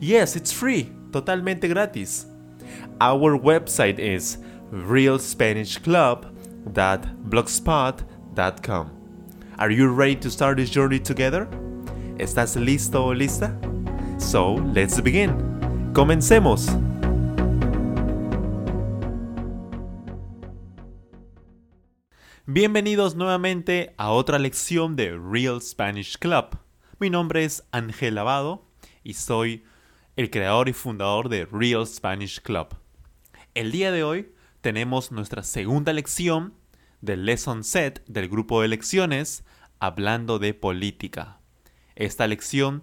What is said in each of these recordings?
Yes, it's free, totalmente gratis. Our website is realspanishclub.blogspot.com. Are you ready to start this journey together? ¿Estás listo o lista? So, let's begin. Comencemos. Bienvenidos nuevamente a otra lección de Real Spanish Club. Mi nombre es Ángel Lavado y soy el creador y fundador de Real Spanish Club. El día de hoy tenemos nuestra segunda lección del Lesson Set del grupo de lecciones hablando de política. Esta lección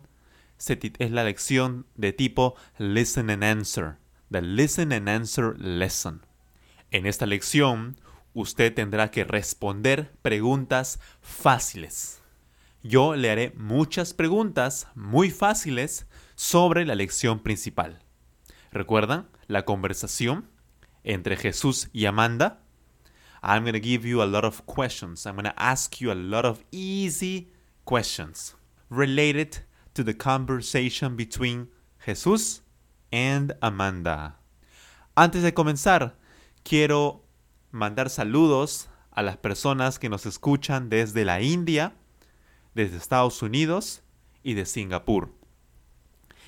es la lección de tipo Listen and Answer, the Listen and Answer Lesson. En esta lección usted tendrá que responder preguntas fáciles. Yo le haré muchas preguntas muy fáciles sobre la lección principal. ¿Recuerdan la conversación entre Jesús y Amanda? I'm going to give you a lot of questions. I'm going to ask you a lot of easy questions related to the conversation between Jesús and Amanda. Antes de comenzar, quiero mandar saludos a las personas que nos escuchan desde la India, desde Estados Unidos y de Singapur.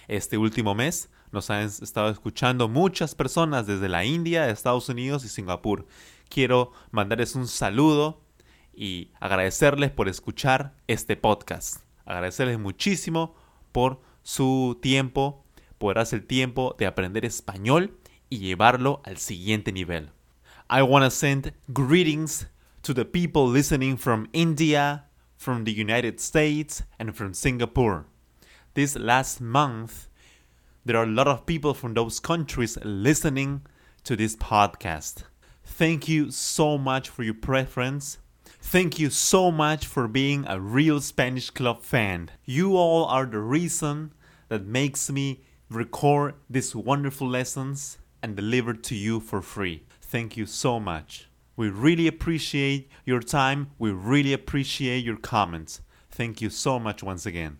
Este último mes nos han estado escuchando muchas personas desde la India, Estados Unidos y Singapur. Quiero mandarles un saludo y agradecerles por escuchar este podcast. Agradecerles muchísimo por su tiempo, por darse el tiempo de aprender español y llevarlo al siguiente nivel. I want to send greetings to the people listening from India, from the United States, and from Singapore. This last month, there are a lot of people from those countries listening to this podcast. Thank you so much for your preference. Thank you so much for being a real Spanish Club fan. You all are the reason that makes me record these wonderful lessons and deliver to you for free. Thank you so much. We really appreciate your time. We really appreciate your comments. Thank you so much once again.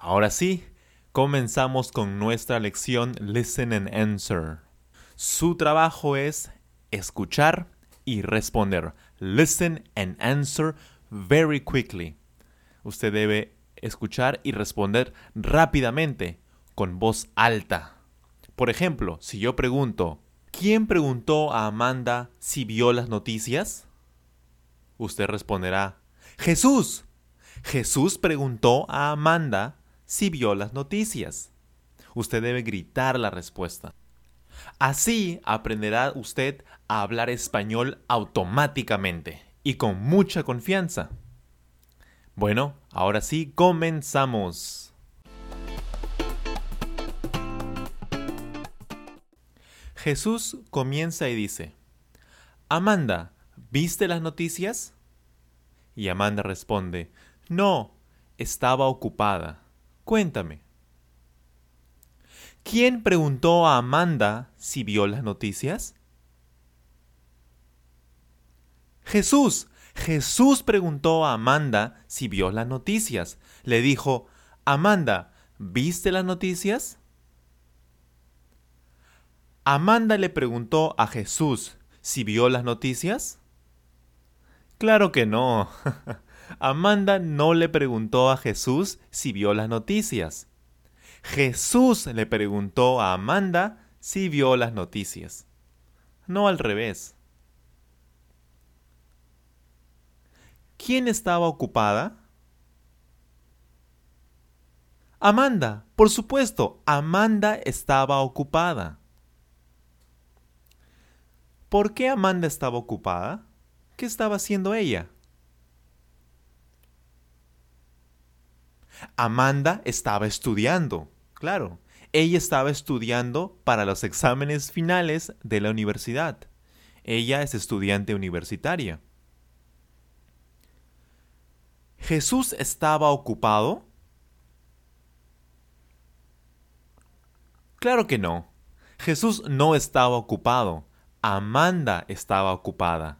Ahora sí, comenzamos con nuestra lección Listen and Answer. Su trabajo es escuchar y responder. Listen and answer very quickly. Usted debe escuchar y responder rápidamente, con voz alta. Por ejemplo, si yo pregunto, ¿Quién preguntó a Amanda si vio las noticias? Usted responderá, Jesús. Jesús preguntó a Amanda si vio las noticias. Usted debe gritar la respuesta. Así aprenderá usted a hablar español automáticamente y con mucha confianza. Bueno, ahora sí, comenzamos. Jesús comienza y dice, Amanda, ¿viste las noticias? Y Amanda responde, No, estaba ocupada. Cuéntame. ¿Quién preguntó a Amanda si vio las noticias? Jesús. Jesús preguntó a Amanda si vio las noticias. Le dijo, Amanda, ¿viste las noticias? Amanda le preguntó a Jesús si vio las noticias. Claro que no. Amanda no le preguntó a Jesús si vio las noticias. Jesús le preguntó a Amanda si vio las noticias. No al revés. ¿Quién estaba ocupada? Amanda, por supuesto, Amanda estaba ocupada. ¿Por qué Amanda estaba ocupada? ¿Qué estaba haciendo ella? Amanda estaba estudiando. Claro, Ella estaba estudiando para los exámenes finales de la universidad. Ella es estudiante universitaria. ¿Jesús estaba ocupado? Claro que no. Jesús no estaba ocupado. Amanda estaba ocupada.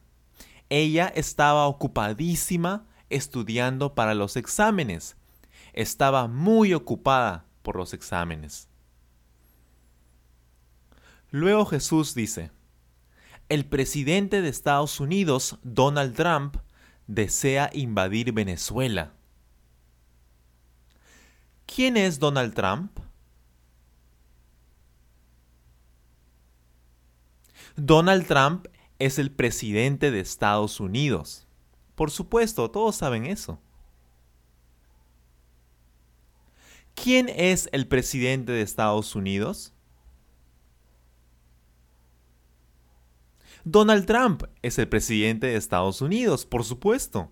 Ella estaba ocupadísima estudiando para los exámenes. Estaba muy ocupada por los exámenes. Luego Jesús dice, el presidente de Estados Unidos, Donald Trump, desea invadir Venezuela. ¿Quién es Donald Trump? Donald Trump es el presidente de Estados Unidos. Por supuesto, todos saben eso. ¿Quién es el presidente de Estados Unidos? Donald Trump es el presidente de Estados Unidos, por supuesto.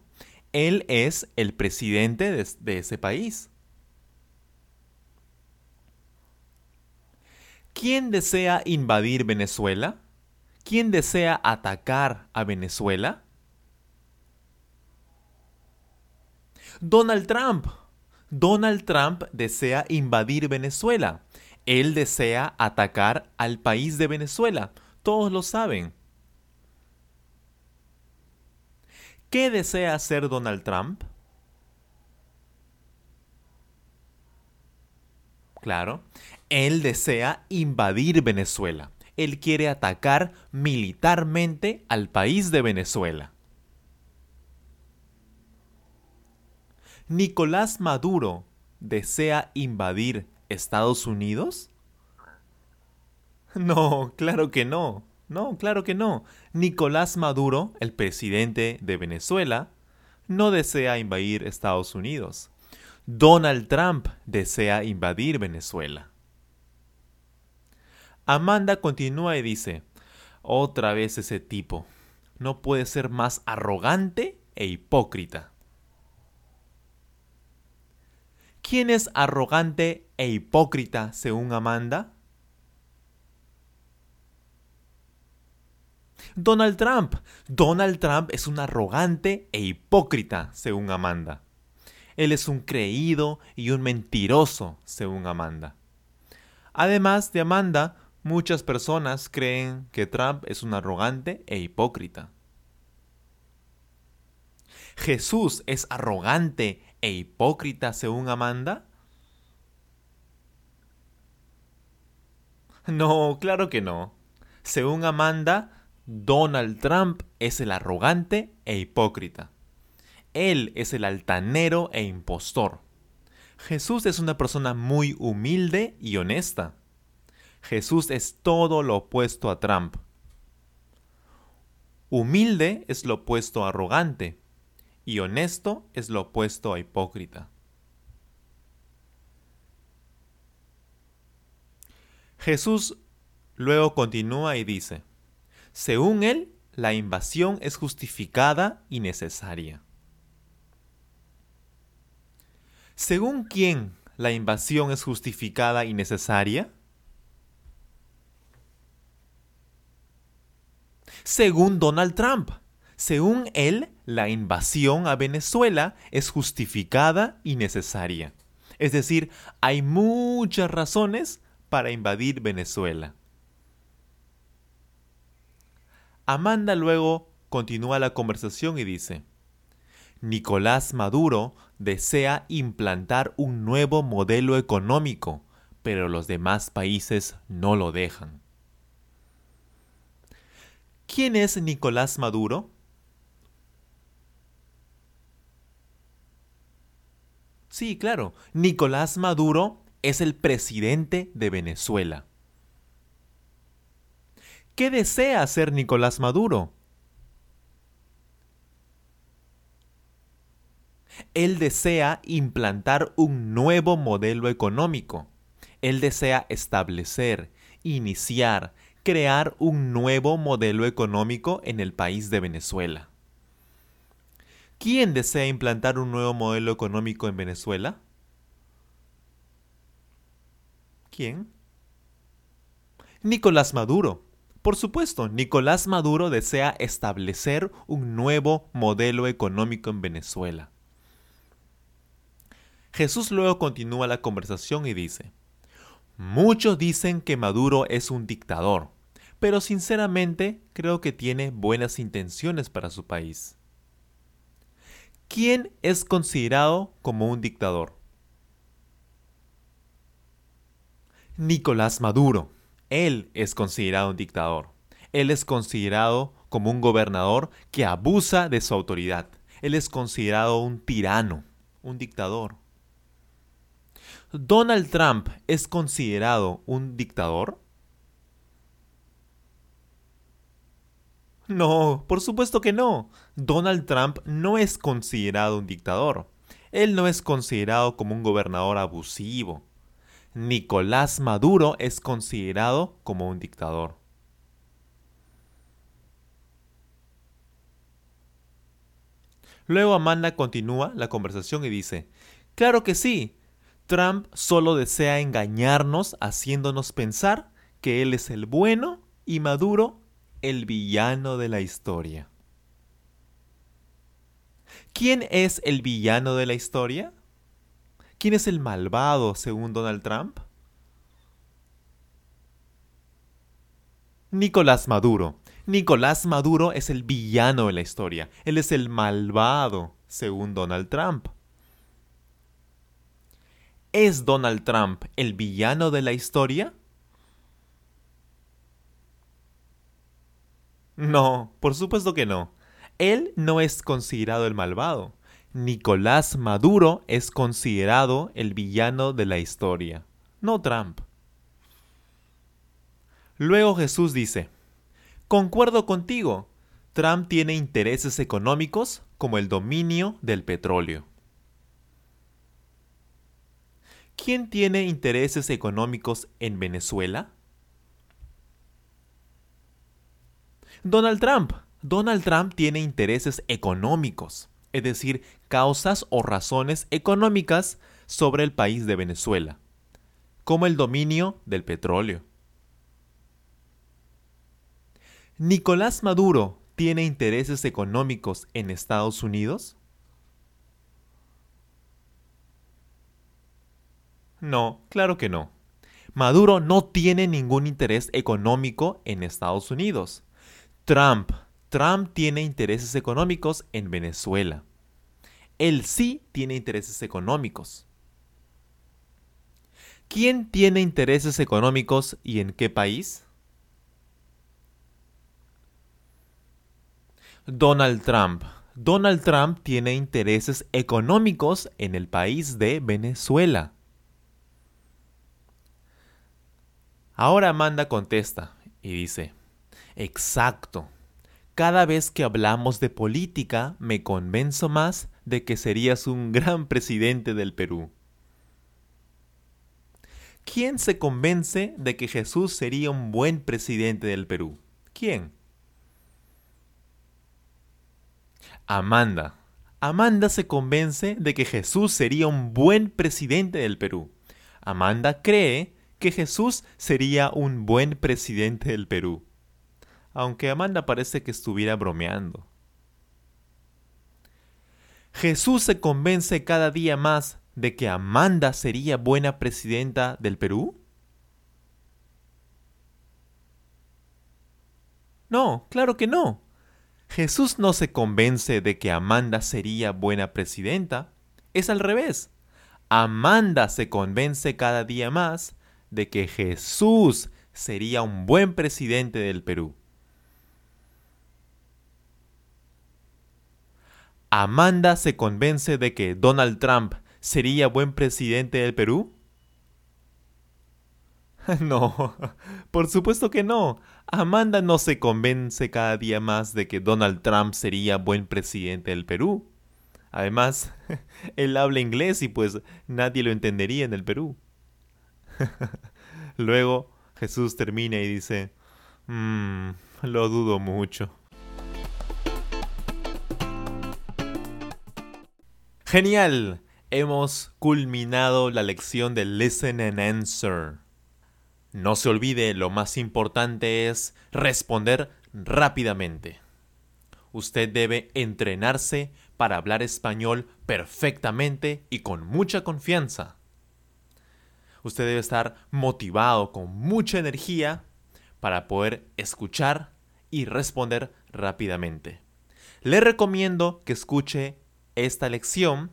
Él es el presidente de, ese país. ¿Quién desea invadir Venezuela? ¿Quién desea atacar a Venezuela? Donald Trump. Donald Trump desea invadir Venezuela. Él desea atacar al país de Venezuela. Todos lo saben. ¿Qué desea hacer Donald Trump? Claro, él desea invadir Venezuela él quiere atacar militarmente al país de Venezuela. ¿Nicolás Maduro desea invadir Estados Unidos? No, claro que no. No, claro que no. Nicolás Maduro, el presidente de Venezuela, no desea invadir Estados Unidos. Donald Trump desea invadir Venezuela. Amanda continúa y dice, otra vez ese tipo, no puede ser más arrogante e hipócrita. ¿Quién es arrogante e hipócrita según Amanda? Donald Trump. Donald Trump es un arrogante e hipócrita, según Amanda. Él es un creído y un mentiroso, según Amanda. Además de Amanda, Muchas personas creen que Trump es un arrogante e hipócrita. ¿Jesús es arrogante e hipócrita según Amanda? No, claro que no. Según Amanda, Donald Trump es el arrogante e hipócrita. Él es el altanero e impostor. Jesús es una persona muy humilde y honesta. Jesús es todo lo opuesto a Trump. Humilde es lo opuesto a arrogante y honesto es lo opuesto a hipócrita. Jesús luego continúa y dice, según él, la invasión es justificada y necesaria. ¿Según quién la invasión es justificada y necesaria? según Donald Trump. Según él, la invasión a Venezuela es justificada y necesaria. Es decir, hay muchas razones para invadir Venezuela. Amanda luego continúa la conversación y dice, Nicolás Maduro desea implantar un nuevo modelo económico, pero los demás países no lo dejan. ¿Quién es Nicolás Maduro? Sí, claro. Nicolás Maduro es el presidente de Venezuela. ¿Qué desea hacer Nicolás Maduro? Él desea implantar un nuevo modelo económico. Él desea establecer, iniciar, crear un nuevo modelo económico en el país de Venezuela. ¿Quién desea implantar un nuevo modelo económico en Venezuela? ¿Quién? Nicolás Maduro. Por supuesto, Nicolás Maduro desea establecer un nuevo modelo económico en Venezuela. Jesús luego continúa la conversación y dice, Muchos dicen que Maduro es un dictador, pero sinceramente creo que tiene buenas intenciones para su país. ¿Quién es considerado como un dictador? Nicolás Maduro. Él es considerado un dictador. Él es considerado como un gobernador que abusa de su autoridad. Él es considerado un tirano, un dictador. ¿Donald Trump es considerado un dictador? No, por supuesto que no. Donald Trump no es considerado un dictador. Él no es considerado como un gobernador abusivo. Nicolás Maduro es considerado como un dictador. Luego Amanda continúa la conversación y dice, Claro que sí, Trump solo desea engañarnos haciéndonos pensar que él es el bueno y Maduro el villano de la historia. ¿Quién es el villano de la historia? ¿Quién es el malvado según Donald Trump? Nicolás Maduro. Nicolás Maduro es el villano de la historia. Él es el malvado según Donald Trump. ¿Es Donald Trump el villano de la historia? No, por supuesto que no. Él no es considerado el malvado. Nicolás Maduro es considerado el villano de la historia, no Trump. Luego Jesús dice, Concuerdo contigo, Trump tiene intereses económicos como el dominio del petróleo. ¿Quién tiene intereses económicos en Venezuela? Donald Trump. Donald Trump tiene intereses económicos, es decir, causas o razones económicas sobre el país de Venezuela, como el dominio del petróleo. ¿Nicolás Maduro tiene intereses económicos en Estados Unidos? No, claro que no. Maduro no tiene ningún interés económico en Estados Unidos. Trump. Trump tiene intereses económicos en Venezuela. Él sí tiene intereses económicos. ¿Quién tiene intereses económicos y en qué país? Donald Trump. Donald Trump tiene intereses económicos en el país de Venezuela. Ahora Amanda contesta y dice, Exacto. Cada vez que hablamos de política me convenzo más de que serías un gran presidente del Perú. ¿Quién se convence de que Jesús sería un buen presidente del Perú? ¿Quién? Amanda. Amanda se convence de que Jesús sería un buen presidente del Perú. Amanda cree que Jesús sería un buen presidente del Perú aunque Amanda parece que estuviera bromeando. Jesús se convence cada día más de que Amanda sería buena presidenta del Perú? No, claro que no. Jesús no se convence de que Amanda sería buena presidenta. Es al revés. Amanda se convence cada día más de que Jesús sería un buen presidente del Perú. ¿Amanda se convence de que Donald Trump sería buen presidente del Perú? No, por supuesto que no. Amanda no se convence cada día más de que Donald Trump sería buen presidente del Perú. Además, él habla inglés y pues nadie lo entendería en el Perú. Luego Jesús termina y dice, mmm, lo dudo mucho. Genial. Hemos culminado la lección de Listen and Answer. No se olvide, lo más importante es responder rápidamente. Usted debe entrenarse para hablar español perfectamente y con mucha confianza. Usted debe estar motivado con mucha energía para poder escuchar y responder rápidamente. Le recomiendo que escuche esta lección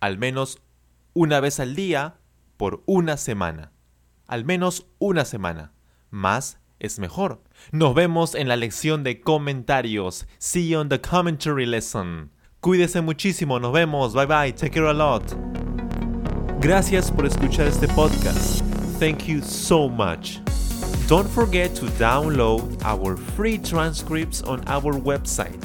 al menos una vez al día por una semana al menos una semana. Más es mejor. Nos vemos en la lección de comentarios. See you on the commentary lesson. Cuídese muchísimo, nos vemos. Bye bye. Take care a lot. Gracias por escuchar este podcast. Thank you so much. Don't forget to download our free transcripts on our website,